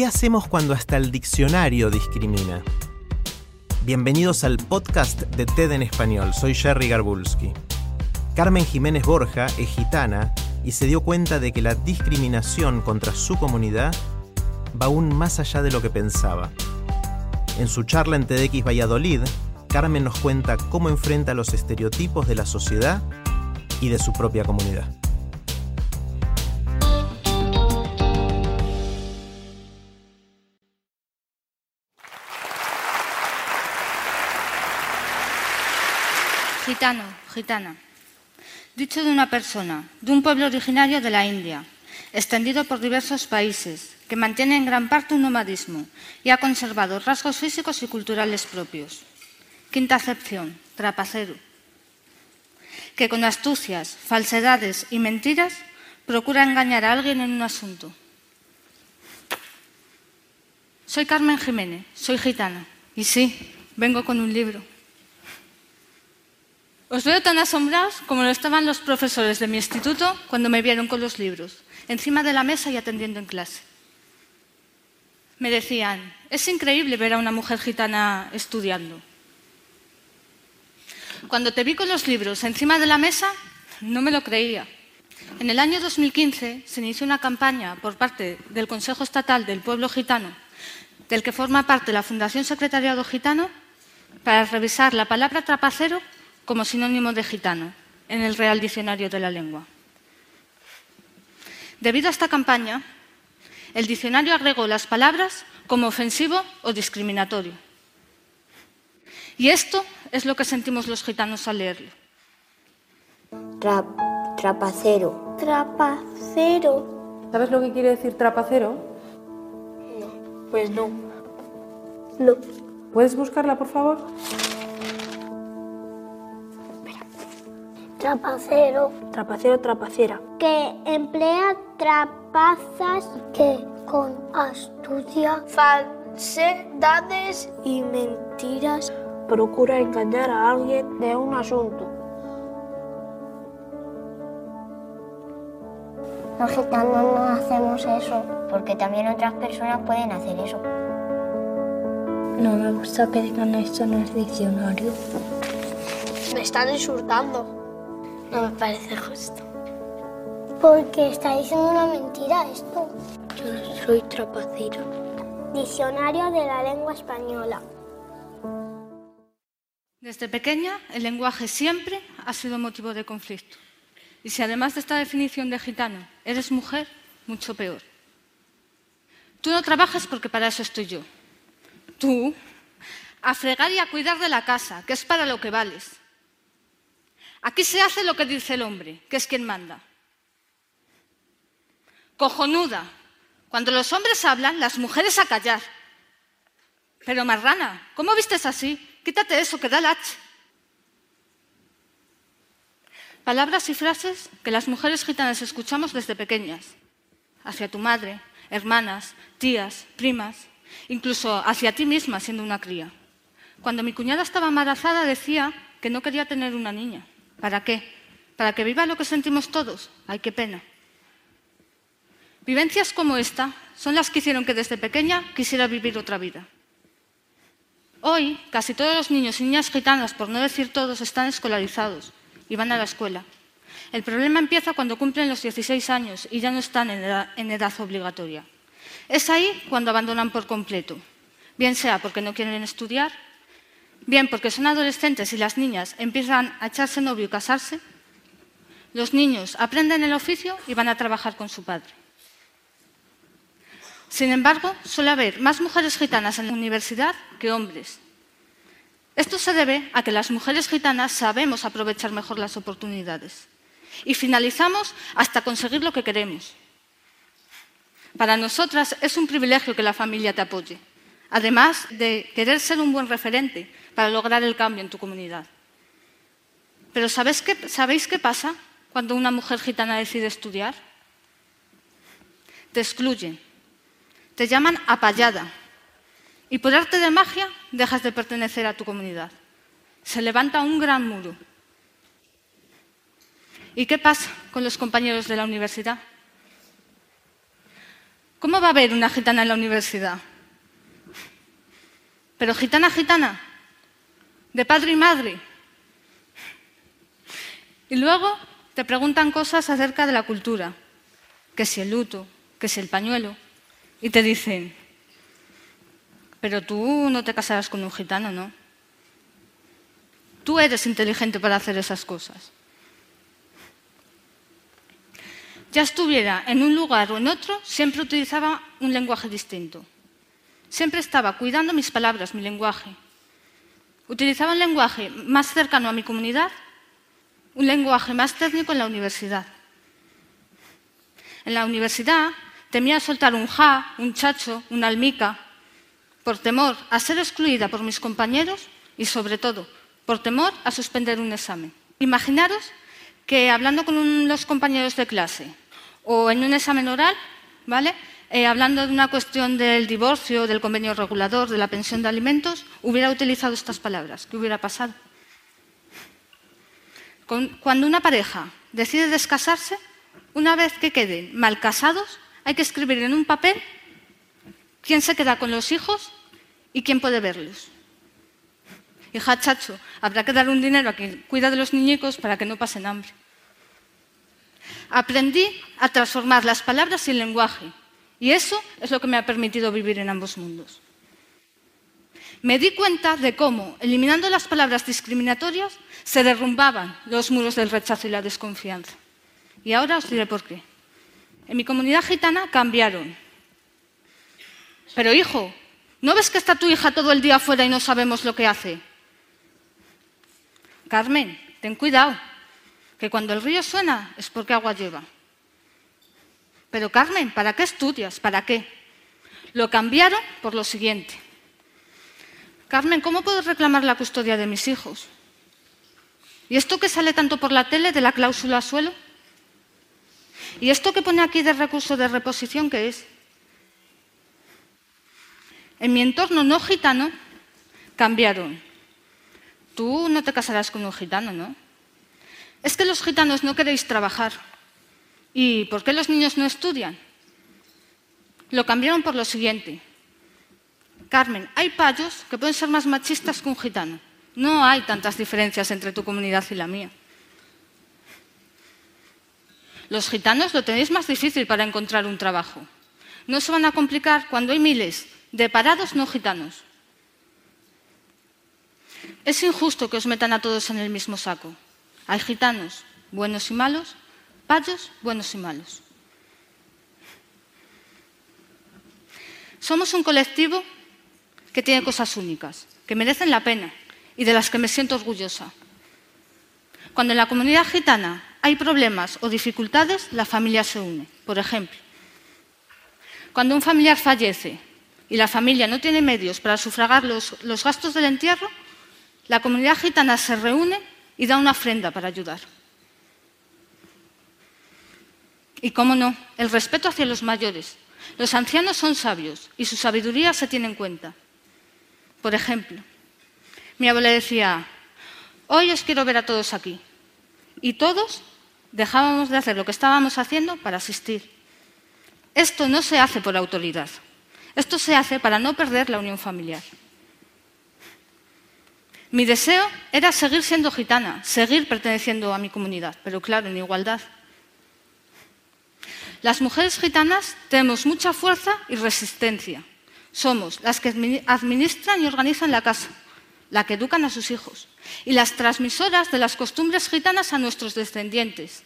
¿Qué hacemos cuando hasta el diccionario discrimina? Bienvenidos al podcast de TED en español. Soy Jerry Garbulski. Carmen Jiménez Borja es gitana y se dio cuenta de que la discriminación contra su comunidad va aún más allá de lo que pensaba. En su charla en TEDx Valladolid, Carmen nos cuenta cómo enfrenta los estereotipos de la sociedad y de su propia comunidad. Gitano, gitana. Dicho de una persona, de un pueblo originario de la India, extendido por diversos países, que mantiene en gran parte un nomadismo y ha conservado rasgos físicos y culturales propios. Quinta acepción, trapacero, que con astucias, falsedades y mentiras procura engañar a alguien en un asunto. Soy Carmen Jiménez, soy gitana, y sí, vengo con un libro. Os veo tan asombrados como lo estaban los profesores de mi instituto cuando me vieron con los libros, encima de la mesa y atendiendo en clase. Me decían, es increíble ver a una mujer gitana estudiando. Cuando te vi con los libros encima de la mesa, no me lo creía. En el año 2015 se inició una campaña por parte del Consejo Estatal del Pueblo Gitano, del que forma parte la Fundación Secretariado Gitano, para revisar la palabra trapacero como sinónimo de gitano en el Real Diccionario de la Lengua. Debido a esta campaña, el diccionario agregó las palabras como ofensivo o discriminatorio. Y esto es lo que sentimos los gitanos al leerlo. Tra- trapacero. Trapacero. ¿Sabes lo que quiere decir trapacero? Pues no. No. ¿Puedes buscarla, por favor? Trapacero, Trapacero, trapacera. que emplea trapazas que con astucia, falsedades Y mentiras procura engañar a alguien de un asunto. Los gitanos no hacemos eso, porque también otras personas pueden hacer eso. No me gusta que digan esto en el diccionario. Me están insultando. No me parece justo. Porque está diciendo una mentira esto. Yo no soy trapacera. Diccionario de la lengua española. Desde pequeña, el lenguaje siempre ha sido motivo de conflicto. Y si además de esta definición de gitano eres mujer, mucho peor. Tú no trabajas porque para eso estoy yo. Tú, a fregar y a cuidar de la casa, que es para lo que vales. Aquí se hace lo que dice el hombre, que es quien manda. Cojonuda. Cuando los hombres hablan, las mujeres a callar. Pero marrana, ¿cómo vistes así? Quítate eso, que da lache. Palabras y frases que las mujeres gitanas escuchamos desde pequeñas. Hacia tu madre, hermanas, tías, primas, incluso hacia ti misma siendo una cría. Cuando mi cuñada estaba embarazada decía que no quería tener una niña. ¿Para qué? ¿Para que viva lo que sentimos todos? Ay, qué pena. Vivencias como esta son las que hicieron que desde pequeña quisiera vivir otra vida. Hoy, casi todos los niños y niñas gitanas, por no decir todos, están escolarizados y van a la escuela. El problema empieza cuando cumplen los 16 años y ya no están en edad, en edad obligatoria. Es ahí cuando abandonan por completo, bien sea porque no quieren estudiar, bien porque son adolescentes y las niñas empiezan a echarse novio y casarse. Los niños aprenden el oficio y van a trabajar con su padre. Sin embargo, suele haber más mujeres gitanas en la universidad que hombres. Esto se debe a que las mujeres gitanas sabemos aprovechar mejor las oportunidades. y finalizamos hasta conseguir lo que queremos. Para nosotras es un privilegio que la familia te apoye, además de querer ser un buen referente para lograr el cambio en tu comunidad. Pero ¿sabéis qué, ¿sabéis qué pasa cuando una mujer gitana decide estudiar? Te excluyen, te llaman apallada y por arte de magia dejas de pertenecer a tu comunidad. Se levanta un gran muro. ¿Y qué pasa con los compañeros de la universidad? ¿Cómo va a haber una gitana en la universidad? Pero gitana, gitana, de padre y madre. Y luego te preguntan cosas acerca de la cultura, que si el luto, que si el pañuelo, y te dicen, pero tú no te casarás con un gitano, ¿no? Tú eres inteligente para hacer esas cosas. Ya estuviera en un lugar o en otro, siempre utilizaba un lenguaje distinto. Siempre estaba cuidando mis palabras, mi lenguaje. Utilizaba un lenguaje más cercano a mi comunidad, un lenguaje más técnico en la universidad. En la universidad temía soltar un ja, un chacho, una almica, por temor a ser excluida por mis compañeros y, sobre todo, por temor a suspender un examen. Imaginaros que hablando con los compañeros de clase o en un examen oral, ¿vale? Eh, hablando de una cuestión del divorcio, del convenio regulador, de la pensión de alimentos, hubiera utilizado estas palabras. ¿Qué hubiera pasado? Cuando una pareja decide descasarse, una vez que queden mal casados, hay que escribir en un papel quién se queda con los hijos y quién puede verlos. Hija chacho, habrá que dar un dinero a quien cuida de los niñicos para que no pasen hambre. Aprendí a transformar las palabras y el lenguaje, y eso es lo que me ha permitido vivir en ambos mundos. Me di cuenta de cómo, eliminando las palabras discriminatorias, se derrumbaban los muros del rechazo y la desconfianza. Y ahora os diré por qué. En mi comunidad gitana cambiaron. Pero hijo, ¿no ves que está tu hija todo el día afuera y no sabemos lo que hace? Carmen, ten cuidado, que cuando el río suena es porque agua lleva. Pero Carmen, ¿para qué estudias? ¿Para qué? Lo cambiaron por lo siguiente. Carmen, ¿cómo puedo reclamar la custodia de mis hijos? ¿Y esto que sale tanto por la tele de la cláusula suelo? ¿Y esto que pone aquí de recurso de reposición qué es? En mi entorno no gitano cambiaron tú no te casarás con un gitano, ¿no? Es que los gitanos no queréis trabajar. ¿Y por qué los niños no estudian? Lo cambiaron por lo siguiente. Carmen, hay payos que pueden ser más machistas que un gitano. No hay tantas diferencias entre tu comunidad y la mía. Los gitanos lo tenéis más difícil para encontrar un trabajo. No se van a complicar cuando hay miles de parados no gitanos. Es injusto que os metan a todos en el mismo saco. Hay gitanos buenos y malos, payos buenos y malos. Somos un colectivo que tiene cosas únicas, que merecen la pena y de las que me siento orgullosa. Cuando en la comunidad gitana hay problemas o dificultades, la familia se une. Por ejemplo, cuando un familiar fallece y la familia no tiene medios para sufragar los, los gastos del entierro, la comunidad gitana se reúne y da una ofrenda para ayudar. Y cómo no, el respeto hacia los mayores. Los ancianos son sabios y su sabiduría se tiene en cuenta. Por ejemplo, mi abuela decía, hoy os quiero ver a todos aquí. Y todos dejábamos de hacer lo que estábamos haciendo para asistir. Esto no se hace por autoridad. Esto se hace para no perder la unión familiar. Mi deseo era seguir siendo gitana, seguir perteneciendo a mi comunidad, pero claro, en igualdad. Las mujeres gitanas tenemos mucha fuerza y resistencia. Somos las que administran y organizan la casa, las que educan a sus hijos y las transmisoras de las costumbres gitanas a nuestros descendientes.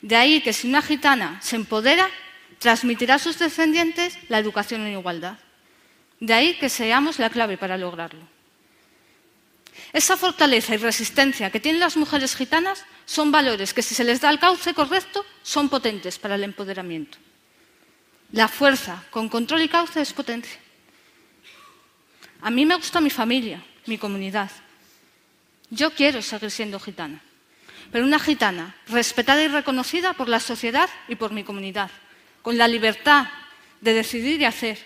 De ahí que si una gitana se empodera, transmitirá a sus descendientes la educación en igualdad. De ahí que seamos la clave para lograrlo. Esa fortaleza y resistencia que tienen las mujeres gitanas son valores que si se les da el cauce correcto son potentes para el empoderamiento. La fuerza con control y cauce es potencia. A mí me gusta mi familia, mi comunidad. Yo quiero seguir siendo gitana, pero una gitana respetada y reconocida por la sociedad y por mi comunidad, con la libertad de decidir y hacer.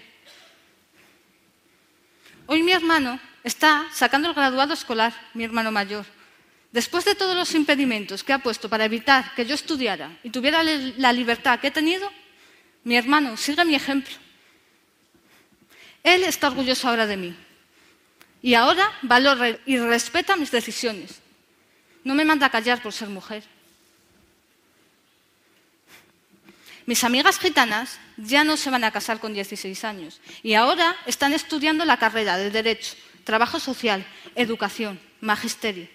Hoy mi hermano está sacando el graduado escolar, mi hermano mayor. Después de todos los impedimentos que ha puesto para evitar que yo estudiara y tuviera la libertad que he tenido, mi hermano sigue mi ejemplo. Él está orgulloso ahora de mí. Y ahora valora y respeta mis decisiones. No me manda a callar por ser mujer. Mis amigas gitanas ya no se van a casar con 16 años y ahora están estudiando la carrera de Derecho trabajo social, educación, magisterio.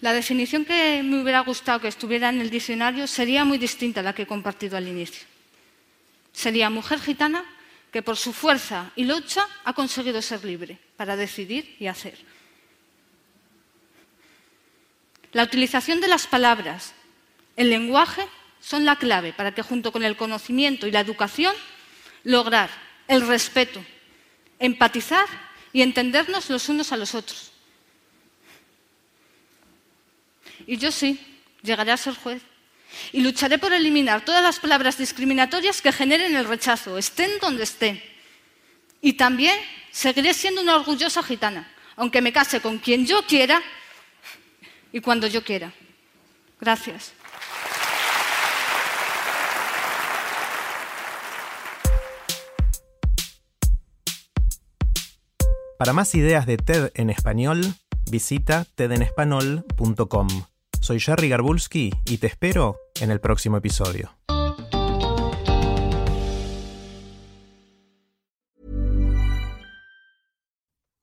La definición que me hubiera gustado que estuviera en el diccionario sería muy distinta a la que he compartido al inicio. Sería mujer gitana que por su fuerza y lucha ha conseguido ser libre para decidir y hacer. La utilización de las palabras, el lenguaje, son la clave para que junto con el conocimiento y la educación lograr el respeto, empatizar y entendernos los unos a los otros. Y yo sí, llegaré a ser juez. Y lucharé por eliminar todas las palabras discriminatorias que generen el rechazo, estén donde estén. Y también seguiré siendo una orgullosa gitana, aunque me case con quien yo quiera y cuando yo quiera. Gracias. Para más ideas de TED en español, visita tedenespanol.com. Soy Jerry Garbulski y te espero en el próximo episodio.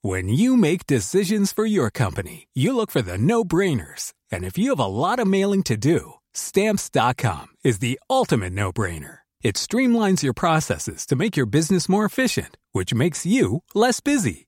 When you make decisions for your company, you look for the no-brainers. And if you have a lot of mailing to do, stamps.com is the ultimate no-brainer. It streamlines your processes to make your business more efficient, which makes you less busy.